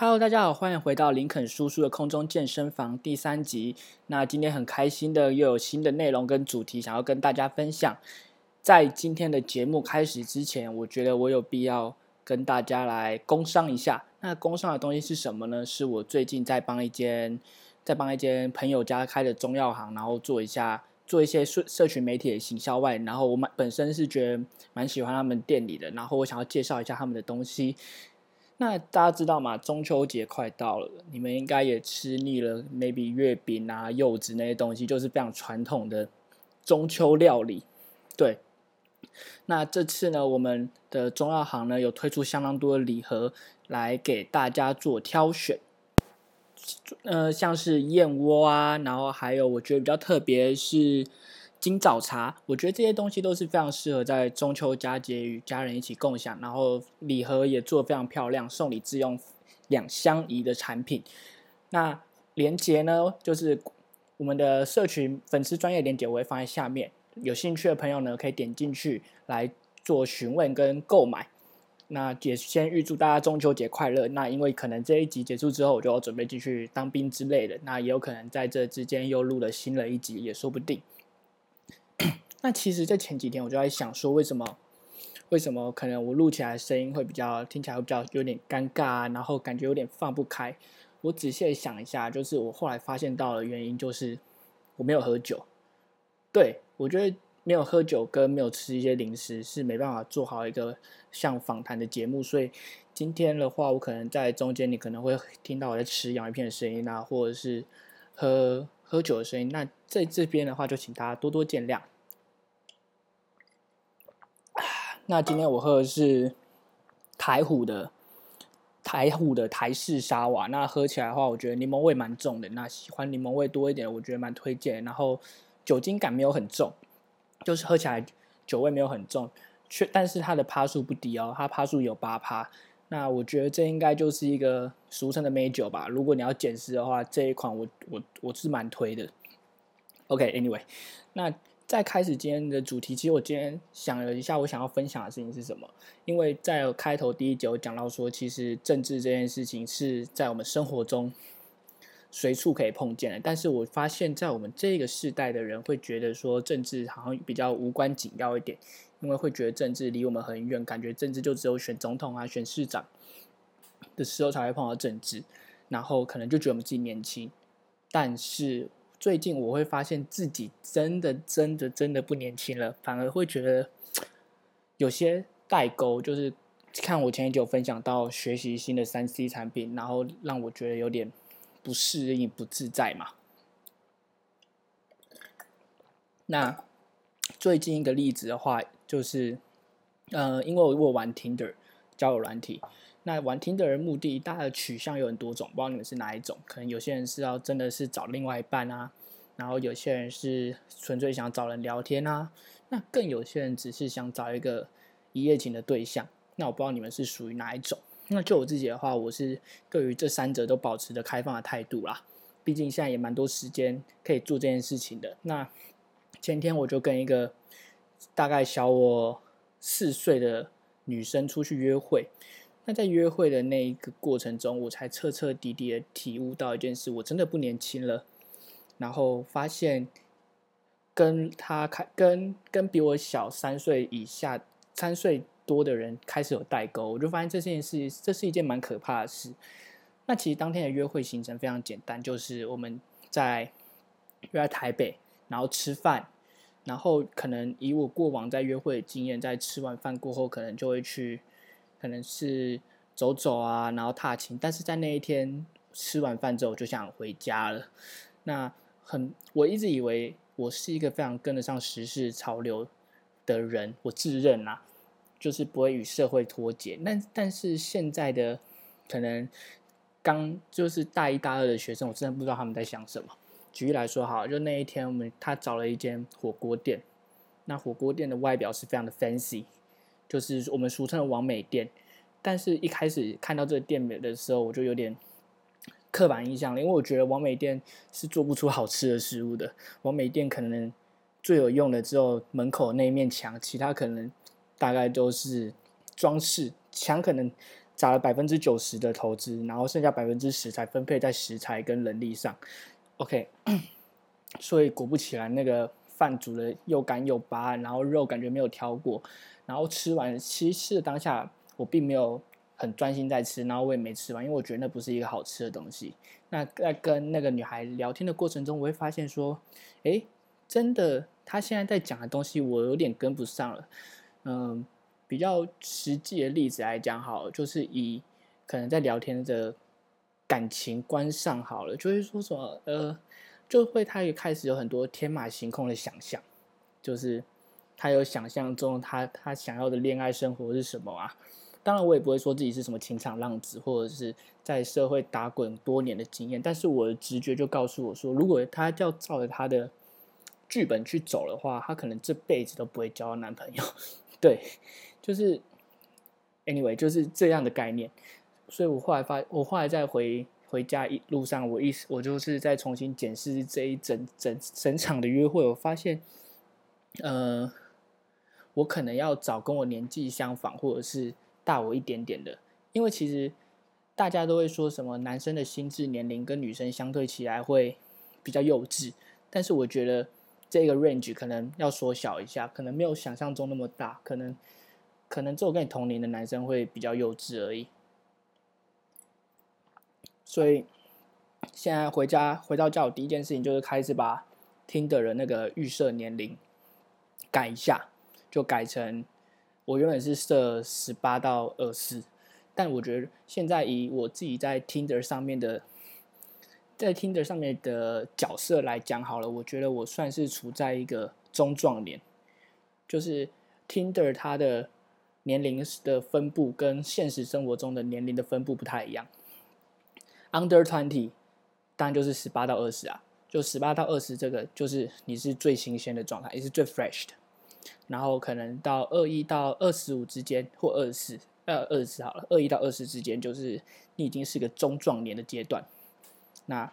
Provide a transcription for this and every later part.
Hello，大家好，欢迎回到林肯叔叔的空中健身房第三集。那今天很开心的又有新的内容跟主题想要跟大家分享。在今天的节目开始之前，我觉得我有必要跟大家来工商一下。那工商的东西是什么呢？是我最近在帮一间在帮一间朋友家开的中药行，然后做一下做一些社社群媒体的行销外，然后我蛮本身是觉得蛮喜欢他们店里的，然后我想要介绍一下他们的东西。那大家知道吗？中秋节快到了，你们应该也吃腻了，maybe 月饼啊、柚子那些东西，就是非常传统的中秋料理。对，那这次呢，我们的中药行呢有推出相当多的礼盒来给大家做挑选。呃，像是燕窝啊，然后还有我觉得比较特别是。金枣茶，我觉得这些东西都是非常适合在中秋佳节与家人一起共享，然后礼盒也做非常漂亮，送礼自用两相宜的产品。那链接呢，就是我们的社群粉丝专业链接，我会放在下面，有兴趣的朋友呢可以点进去来做询问跟购买。那也先预祝大家中秋节快乐。那因为可能这一集结束之后，我就要准备继续当兵之类的，那也有可能在这之间又录了新的一集，也说不定。那其实，在前几天我就在想说，为什么，为什么可能我录起来声音会比较听起来会比较有点尴尬，然后感觉有点放不开。我仔细想一下，就是我后来发现到的原因就是我没有喝酒。对我觉得没有喝酒跟没有吃一些零食是没办法做好一个像访谈的节目。所以今天的话，我可能在中间你可能会听到我在吃洋芋片的声音啊，或者是喝喝酒的声音。那在这边的话，就请大家多多见谅。那今天我喝的是台虎的台虎的台式沙瓦，那喝起来的话，我觉得柠檬味蛮重的。那喜欢柠檬味多一点，我觉得蛮推荐。然后酒精感没有很重，就是喝起来酒味没有很重，却但是它的趴数不低哦，它趴数有八趴。那我觉得这应该就是一个俗称的美酒吧。如果你要减脂的话，这一款我我我是蛮推的。OK，Anyway，那。在开始今天的主题，其实我今天想了一下，我想要分享的事情是什么？因为在开头第一集我讲到说，其实政治这件事情是在我们生活中随处可以碰见的。但是我发现，在我们这个世代的人会觉得说，政治好像比较无关紧要一点，因为会觉得政治离我们很远，感觉政治就只有选总统啊、选市长的时候才会碰到政治，然后可能就觉得我们自己年轻，但是。最近我会发现自己真的、真的、真的不年轻了，反而会觉得有些代沟。就是看我前一集有分享到学习新的三 C 产品，然后让我觉得有点不适应、不自在嘛。那最近一个例子的话，就是，呃，因为我我玩 Tinder 交友软体。那玩听的人目的，大的取向有很多种，不知道你们是哪一种？可能有些人是要真的是找另外一半啊，然后有些人是纯粹想找人聊天啊，那更有些人只是想找一个一夜情的对象。那我不知道你们是属于哪一种？那就我自己的话，我是对于这三者都保持着开放的态度啦。毕竟现在也蛮多时间可以做这件事情的。那前天我就跟一个大概小我四岁的女生出去约会。那在约会的那一个过程中，我才彻彻底底的体悟到一件事：我真的不年轻了。然后发现跟他开跟跟比我小三岁以下、三岁多的人开始有代沟，我就发现这件事，这是一件蛮可怕的事。那其实当天的约会行程非常简单，就是我们在约在台北，然后吃饭，然后可能以我过往在约会的经验，在吃完饭过后，可能就会去。可能是走走啊，然后踏青，但是在那一天吃完饭之后，我就想回家了。那很，我一直以为我是一个非常跟得上时事潮流的人，我自认啊，就是不会与社会脱节。那但是现在的可能刚就是大一大二的学生，我真的不知道他们在想什么。举例来说，好，就那一天我们他找了一间火锅店，那火锅店的外表是非常的 fancy。就是我们俗称的王美店，但是一开始看到这个店名的时候，我就有点刻板印象了，因为我觉得王美店是做不出好吃的食物的。王美店可能最有用的只有门口那一面墙，其他可能大概都是装饰。墙可能砸了百分之九十的投资，然后剩下百分之十才分配在食材跟人力上。OK，所以果不其然，那个饭煮的又干又巴，然后肉感觉没有挑过，然后吃完，其实吃的当下我并没有很专心在吃，然后我也没吃完，因为我觉得那不是一个好吃的东西。那在跟那个女孩聊天的过程中，我会发现说，诶，真的，她现在在讲的东西我有点跟不上了。嗯，比较实际的例子来讲，好，就是以可能在聊天的感情观上好了，就是说什么，呃，就会他也开始有很多天马行空的想象，就是他有想象中他他想要的恋爱生活是什么啊？当然，我也不会说自己是什么情场浪子，或者是在社会打滚多年的经验。但是我的直觉就告诉我说，如果他要照着他的剧本去走的话，他可能这辈子都不会交到男朋友。对，就是 anyway，就是这样的概念。所以我后来发，我后来再回回家一路上，我一我就是在重新检视这一整整整场的约会，我发现，呃，我可能要找跟我年纪相仿，或者是。大我一点点的，因为其实大家都会说什么男生的心智年龄跟女生相对起来会比较幼稚，但是我觉得这个 range 可能要缩小一下，可能没有想象中那么大，可能可能只有跟你同龄的男生会比较幼稚而已。所以现在回家回到家，我第一件事情就是开始把听的人那个预设年龄改一下，就改成。我原本是设十八到二十，但我觉得现在以我自己在 Tinder 上面的，在 Tinder 上面的角色来讲好了，我觉得我算是处在一个中壮年，就是 Tinder 它的年龄的分布跟现实生活中的年龄的分布不太一样。Under twenty 当然就是十八到二十啊，就十八到二十这个就是你是最新鲜的状态，也是最 fresh 的。然后可能到二一到二十五之间，或二十四，呃，二十四好了，二一到二十之间，就是你已经是个中壮年的阶段。那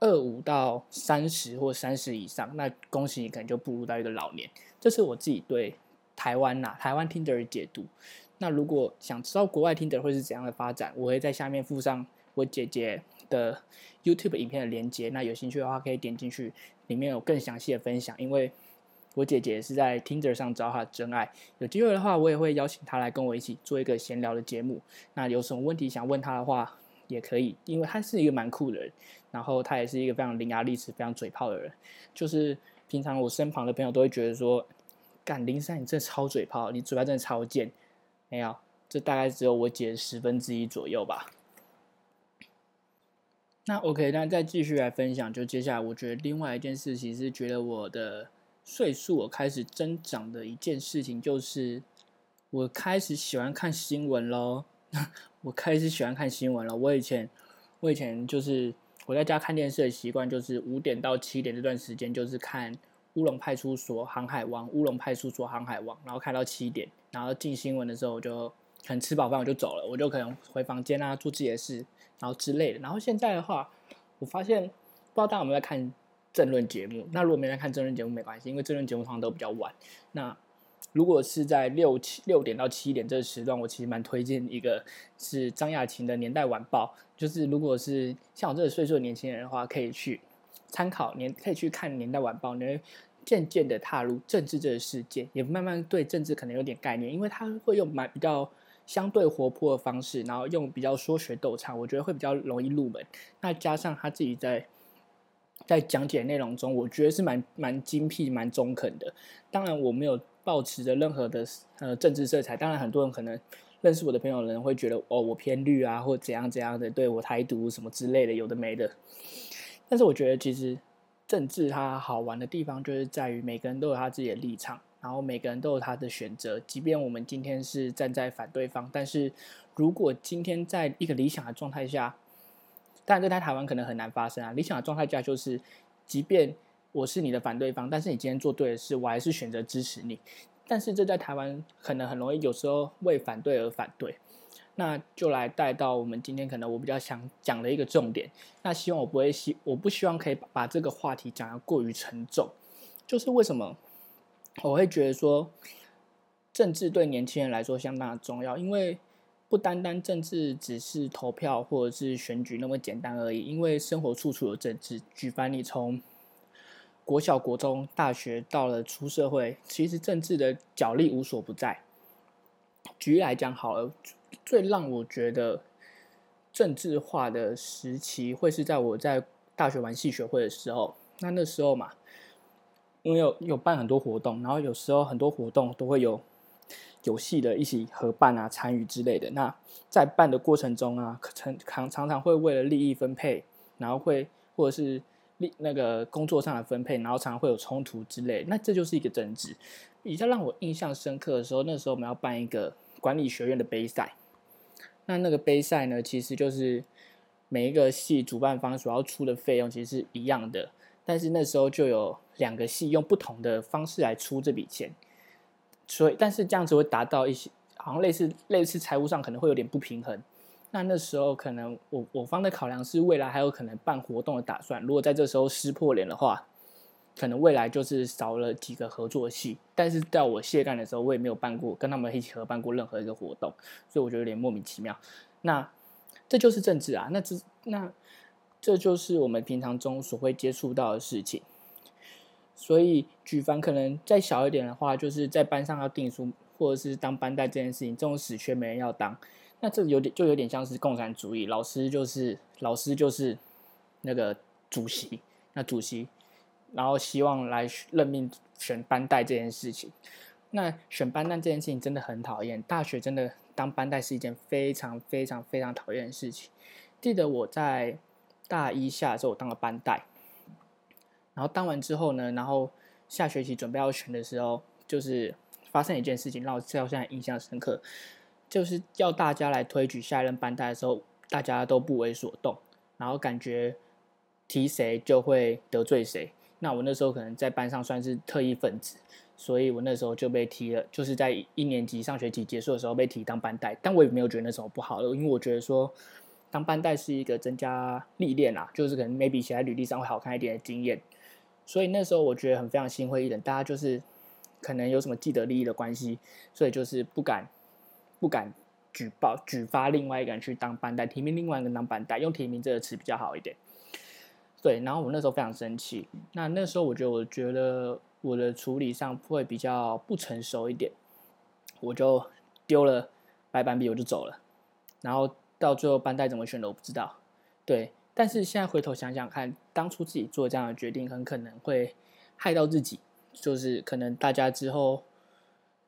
二五到三十或三十以上，那恭喜你，可能就步入到一个老年。这是我自己对台湾呐，台湾听者的解读。那如果想知道国外 Tinder 会是怎样的发展，我会在下面附上我姐姐的 YouTube 影片的连接。那有兴趣的话，可以点进去，里面有更详细的分享，因为。我姐姐是在 Tinder 上找她真爱，有机会的话，我也会邀请她来跟我一起做一个闲聊的节目。那有什么问题想问她的话，也可以，因为她是一个蛮酷的人，然后她也是一个非常伶牙俐齿、非常嘴炮的人。就是平常我身旁的朋友都会觉得说，干林珊你真的超嘴炮，你嘴巴真的超贱。没有，这大概只有我姐十分之一左右吧。那 OK，那再继续来分享，就接下来我觉得另外一件事情是觉得我的。岁数我开始增长的一件事情，就是我开始喜欢看新闻喽。我开始喜欢看新闻了。我以前，我以前就是我在家看电视的习惯，就是五点到七点这段时间，就是看《乌龙派出所》《航海王》《乌龙派出所》《航海王》，然后看到七点，然后进新闻的时候，我就可能吃饱饭我就走了，我就可能回房间啊，做自己的事，然后之类的。然后现在的话，我发现不知道大家有没有在看。政论节目，那如果没人看政论节目没关系，因为政论节目通常都比较晚。那如果是在六七六点到七点这个时段，我其实蛮推荐一个是张亚勤的《年代晚报》，就是如果是像我这个岁数的年轻人的话，可以去参考年，可以去看《年代晚报》，你会渐渐的踏入政治这个世界，也慢慢对政治可能有点概念，因为他会用蛮比较相对活泼的方式，然后用比较说学逗唱，我觉得会比较容易入门。那加上他自己在。在讲解内容中，我觉得是蛮蛮精辟、蛮中肯的。当然，我没有抱持着任何的呃政治色彩。当然，很多人可能认识我的朋友人会觉得哦，我偏绿啊，或怎样怎样的，对我台独什么之类的，有的没的。但是，我觉得其实政治它好玩的地方，就是在于每个人都有他自己的立场，然后每个人都有他的选择。即便我们今天是站在反对方，但是如果今天在一个理想的状态下，但这在台湾可能很难发生啊！理想的状态下就是，即便我是你的反对方，但是你今天做对的事，我还是选择支持你。但是这在台湾可能很容易，有时候为反对而反对。那就来带到我们今天可能我比较想讲的一个重点。那希望我不会希，我不希望可以把这个话题讲得过于沉重。就是为什么我会觉得说，政治对年轻人来说相当重要，因为不单单政治只是投票或者是选举那么简单而已，因为生活处处有政治。举凡你从国小、国中、大学到了出社会，其实政治的角力无所不在。举例来讲好了，最让我觉得政治化的时期，会是在我在大学玩系学会的时候。那那时候嘛，因为有有办很多活动，然后有时候很多活动都会有有戏的一起合办啊、参与之类的。那在办的过程中啊，常常常常会为了利益分配，然后会或者是。利那个工作上的分配，然后常常会有冲突之类，那这就是一个政治。比较让我印象深刻的时候，那时候我们要办一个管理学院的杯赛。那那个杯赛呢，其实就是每一个系主办方所要出的费用其实是一样的，但是那时候就有两个系用不同的方式来出这笔钱，所以但是这样子会达到一些好像类似类似财务上可能会有点不平衡。那那时候可能我我方的考量是未来还有可能办活动的打算，如果在这时候撕破脸的话，可能未来就是少了几个合作系。但是在我卸干的时候，我也没有办过跟他们一起合办过任何一个活动，所以我觉得有点莫名其妙。那这就是政治啊，那这那这就是我们平常中所会接触到的事情。所以举凡可能再小一点的话，就是在班上要订书或者是当班带这件事情，这种死缺没人要当。那这有点就有点像是共产主义，老师就是老师就是那个主席，那主席，然后希望来任命选班带这件事情。那选班带这件事情真的很讨厌，大学真的当班带是一件非常非常非常讨厌的事情。记得我在大一下的时候，我当了班带，然后当完之后呢，然后下学期准备要选的时候，就是发生一件事情，让我到现在印象深刻。就是要大家来推举下一任班带的时候，大家都不为所动，然后感觉提谁就会得罪谁。那我那时候可能在班上算是特异分子，所以我那时候就被提了，就是在一年级上学期结束的时候被提当班带。但我也没有觉得那时候不好，因为我觉得说当班带是一个增加历练啊，就是可能 maybe 写在履历上会好看一点的经验。所以那时候我觉得很非常心灰意冷，大家就是可能有什么既得利益的关系，所以就是不敢。不敢举报举发另外一个人去当班代，提名另外一个人当班代，用提名这个词比较好一点。对，然后我那时候非常生气。那那时候我觉得，我觉得我的处理上会比较不成熟一点，我就丢了白板笔，我就走了。然后到最后班代怎么选的我不知道。对，但是现在回头想想看，当初自己做这样的决定，很可能会害到自己，就是可能大家之后。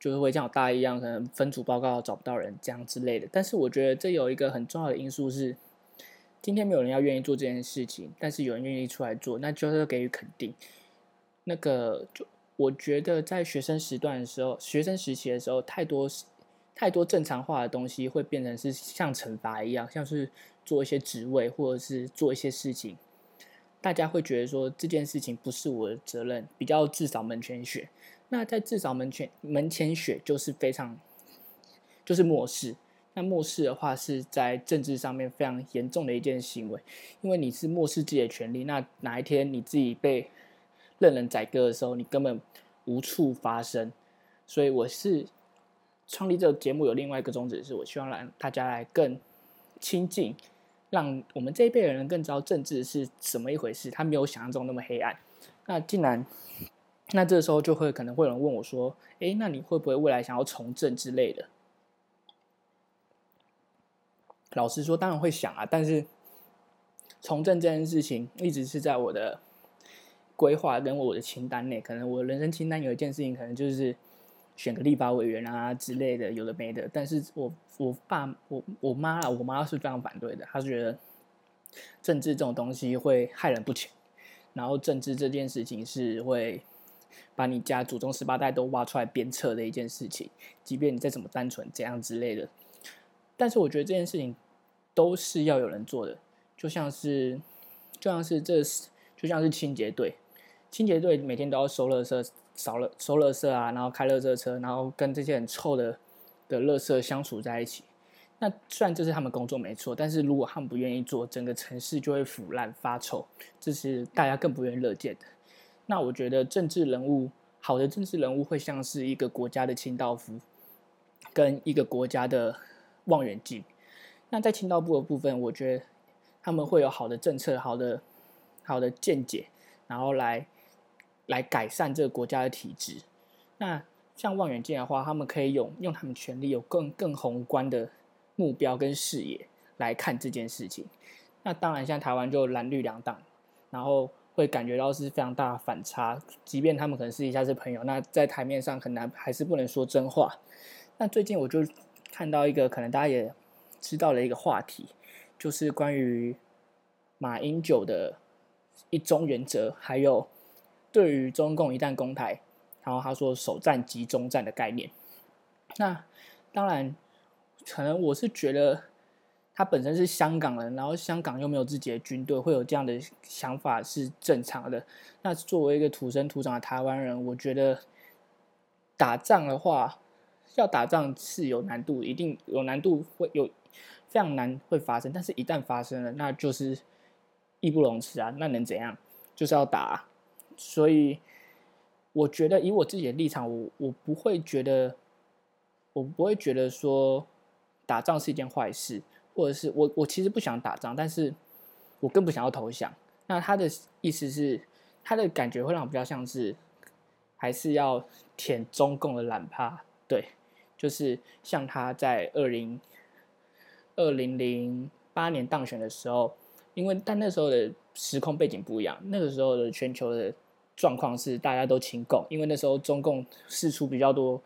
就是会像我大一样，可能分组报告找不到人这样之类的。但是我觉得这有一个很重要的因素是，今天没有人要愿意做这件事情，但是有人愿意出来做，那就是给予肯定。那个就我觉得在学生时段的时候，学生时期的时候，太多太多正常化的东西会变成是像惩罚一样，像是做一些职位或者是做一些事情，大家会觉得说这件事情不是我的责任，比较至少门前雪。那在至少门前门前雪就是非常，就是漠视。那漠视的话是在政治上面非常严重的一件行为，因为你是漠视自己的权利。那哪一天你自己被任人宰割的时候，你根本无处发声。所以我是创立这个节目有另外一个宗旨，是我希望让大家来更亲近，让我们这一辈人更知道政治是什么一回事，它没有想象中那么黑暗。那竟然。那这时候就会可能会有人问我说：“哎，那你会不会未来想要从政之类的？”老实说，当然会想啊。但是从政这件事情一直是在我的规划跟我的清单内。可能我人生清单有一件事情，可能就是选个立法委员啊之类的，有的没的。但是我我爸我我妈啊，我妈是非常反对的。她是觉得政治这种东西会害人不浅，然后政治这件事情是会。把你家祖宗十八代都挖出来鞭策的一件事情，即便你再怎么单纯怎样之类的，但是我觉得这件事情都是要有人做的，就像是就像是这就像是清洁队，清洁队每天都要收垃圾、扫了收垃圾啊，然后开垃圾车，然后跟这些很臭的的垃圾相处在一起。那虽然这是他们工作没错，但是如果他们不愿意做，整个城市就会腐烂发臭，这是大家更不愿意乐见的。那我觉得政治人物，好的政治人物会像是一个国家的清道夫，跟一个国家的望远镜。那在清道部的部分，我觉得他们会有好的政策、好的好的见解，然后来来改善这个国家的体制。那像望远镜的话，他们可以用用他们权力，有更更宏观的目标跟视野来看这件事情。那当然，像台湾就蓝绿两党，然后会感觉到是非常大的反差。即便他们可能私底下是朋友，那在台面上很难还是不能说真话。那最近我就看到一个可能大家也知道的一个话题，就是关于马英九的一中原则，还有对于中共一旦攻台，然后他说首战即中战的概念。那当然，可能我是觉得。他本身是香港人，然后香港又没有自己的军队，会有这样的想法是正常的。那作为一个土生土长的台湾人，我觉得打仗的话，要打仗是有难度，一定有难度，会有非常难会发生。但是，一旦发生了，那就是义不容辞啊！那能怎样？就是要打。所以，我觉得以我自己的立场，我我不会觉得，我不会觉得说打仗是一件坏事。或者是我我其实不想打仗，但是我更不想要投降。那他的意思是，他的感觉会让我比较像是，还是要舔中共的懒趴。对，就是像他在二零二零零八年当选的时候，因为但那时候的时空背景不一样，那个时候的全球的状况是大家都亲共，因为那时候中共释出比较多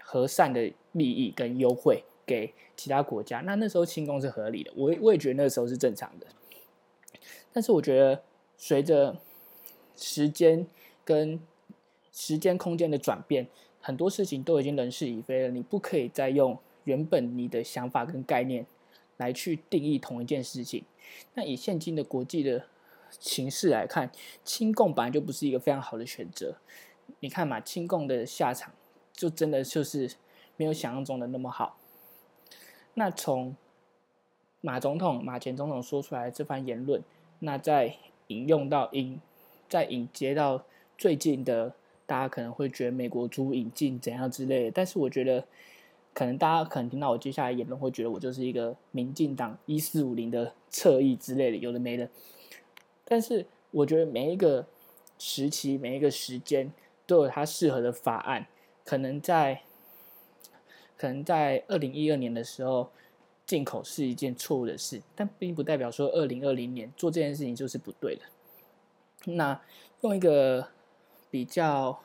和善的利益跟优惠。给其他国家，那那时候清宫是合理的，我我也觉得那时候是正常的。但是我觉得随着时间跟时间空间的转变，很多事情都已经人事已非了。你不可以再用原本你的想法跟概念来去定义同一件事情。那以现今的国际的形势来看，清共本来就不是一个非常好的选择。你看嘛，清共的下场就真的就是没有想象中的那么好。那从马总统、马前总统说出来这番言论，那再引用到引，再引接到最近的，大家可能会觉得美国猪引进怎样之类的。但是我觉得，可能大家可能听到我接下来言论，会觉得我就是一个民进党一四五零的侧翼之类的，有的没的。但是我觉得每一个时期、每一个时间都有它适合的法案，可能在。可能在二零一二年的时候，进口是一件错误的事，但并不代表说二零二零年做这件事情就是不对的。那用一个比较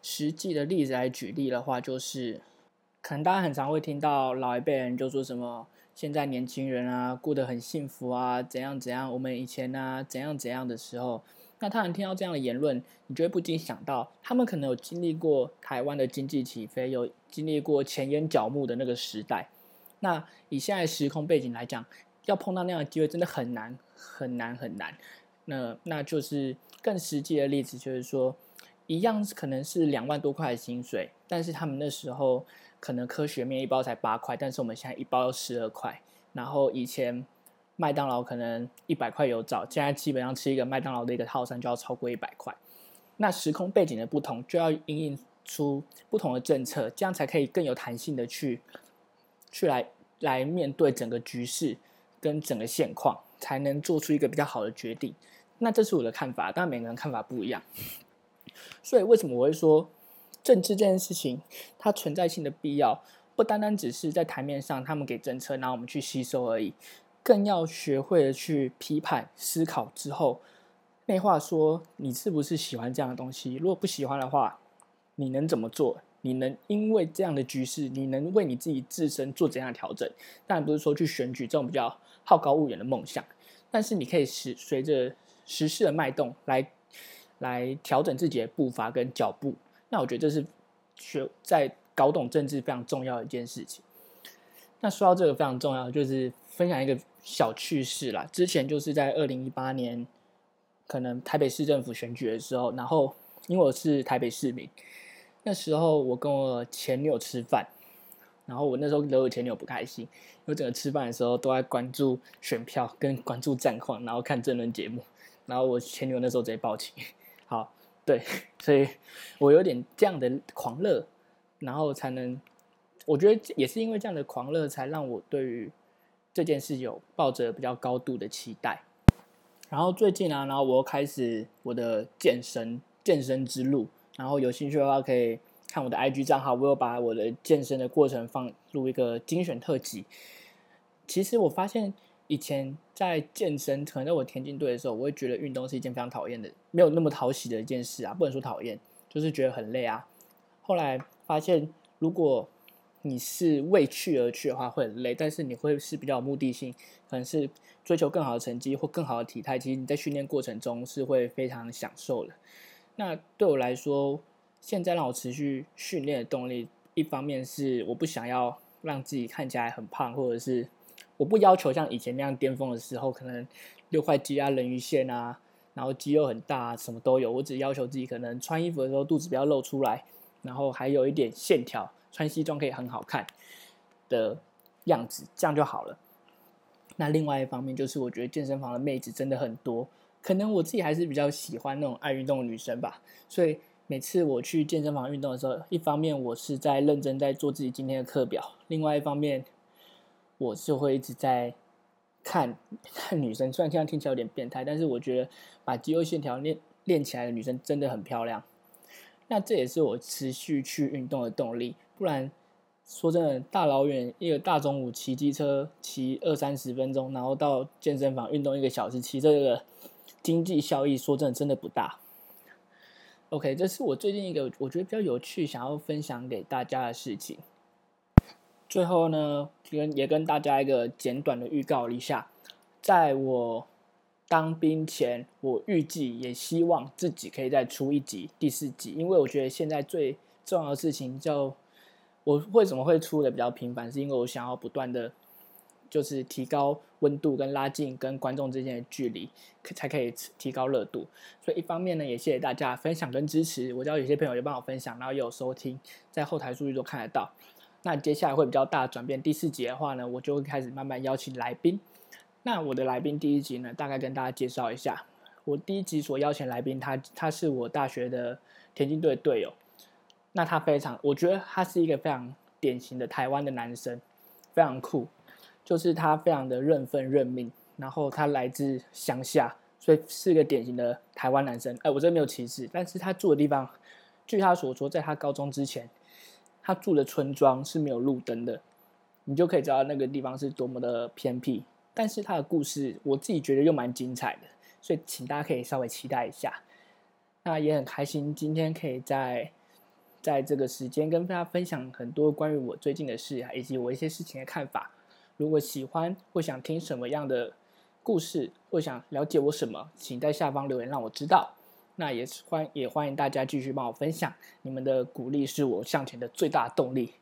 实际的例子来举例的话，就是可能大家很常会听到老一辈人就说什么，现在年轻人啊过得很幸福啊，怎样怎样，我们以前呢怎样怎样的时候。那他能听到这样的言论，你就会不禁想到，他们可能有经历过台湾的经济起飞，有经历过前烟角木的那个时代。那以现在时空背景来讲，要碰到那样的机会真的很难，很难，很难。那那就是更实际的例子，就是说，一样可能是两万多块的薪水，但是他们那时候可能科学面一包才八块，但是我们现在一包要十二块。然后以前。麦当劳可能一百块有找，现在基本上吃一个麦当劳的一个套餐就要超过一百块。那时空背景的不同，就要应应出不同的政策，这样才可以更有弹性的去去来来面对整个局势跟整个现况，才能做出一个比较好的决定。那这是我的看法，但每个人看法不一样。所以为什么我会说政治这件事情它存在性的必要，不单单只是在台面上他们给政策，然后我们去吸收而已。更要学会的去批判、思考之后，内化说你是不是喜欢这样的东西？如果不喜欢的话，你能怎么做？你能因为这样的局势，你能为你自己自身做怎样的调整？当然不是说去选举这种比较好高骛远的梦想，但是你可以随随着时事的脉动来来调整自己的步伐跟脚步。那我觉得这是学在搞懂政治非常重要的一件事情。那说到这个非常重要，就是分享一个。小趣事啦，之前就是在二零一八年，可能台北市政府选举的时候，然后因为我是台北市民，那时候我跟我前女友吃饭，然后我那时候惹我前女友不开心，因为整个吃饭的时候都在关注选票跟关注战况，然后看政论节目，然后我前女友那时候直接报警。对，所以我有点这样的狂热，然后才能我觉得也是因为这样的狂热，才让我对于这件事有抱着比较高度的期待。然后最近啊，然后我又开始我的健身健身之路。然后有兴趣的话，可以看我的 IG 账号，我有把我的健身的过程放入一个精选特辑。其实我发现以前在健身，可能在我田径队的时候，我会觉得运动是一件非常讨厌的，没有那么讨喜的一件事啊，不能说讨厌，就是觉得很累啊。后来发现，如果你是为去而去的话，会很累；但是你会是比较有目的性，可能是追求更好的成绩或更好的体态。其实你在训练过程中是会非常享受的。那对我来说，现在让我持续训练的动力，一方面是我不想要让自己看起来很胖，或者是我不要求像以前那样巅峰的时候，可能六块肌啊、人鱼线啊，然后肌肉很大，啊什么都有。我只要求自己可能穿衣服的时候肚子不要露出来，然后还有一点线条。穿西装可以很好看的样子，这样就好了。那另外一方面就是，我觉得健身房的妹子真的很多，可能我自己还是比较喜欢那种爱运动的女生吧。所以每次我去健身房运动的时候，一方面我是在认真在做自己今天的课表，另外一方面我是会一直在看看女生。虽然这样听起来有点变态，但是我觉得把肌肉线条练练起来的女生真的很漂亮。那这也是我持续去运动的动力。不然，说真的，大老远一个大中午骑机车骑二三十分钟，然后到健身房运动一个小时，骑这个经济效益，说真的真的不大。OK，这是我最近一个我觉得比较有趣，想要分享给大家的事情。最后呢，跟也跟大家一个简短的预告一下，在我当兵前，我预计也希望自己可以再出一集第四集，因为我觉得现在最重要的事情叫。我为什么会出的比较频繁？是因为我想要不断的，就是提高温度跟拉近跟观众之间的距离，才可以提高热度。所以一方面呢，也谢谢大家分享跟支持。我知道有些朋友也帮我分享，然后也有收听，在后台数据都看得到。那接下来会比较大的转变。第四集的话呢，我就会开始慢慢邀请来宾。那我的来宾第一集呢，大概跟大家介绍一下。我第一集所邀请来宾，他他是我大学的田径队队友。那他非常，我觉得他是一个非常典型的台湾的男生，非常酷，就是他非常的认份认命，然后他来自乡下，所以是一个典型的台湾男生。哎，我这没有歧视，但是他住的地方，据他所说，在他高中之前，他住的村庄是没有路灯的，你就可以知道那个地方是多么的偏僻。但是他的故事，我自己觉得又蛮精彩的，所以请大家可以稍微期待一下。那也很开心今天可以在。在这个时间跟大家分享很多关于我最近的事，以及我一些事情的看法。如果喜欢或想听什么样的故事，或想了解我什么，请在下方留言让我知道。那也欢也欢迎大家继续帮我分享，你们的鼓励是我向前的最大动力。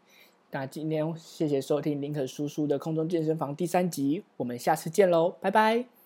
那今天谢谢收听林可叔叔的空中健身房第三集，我们下次见喽，拜拜。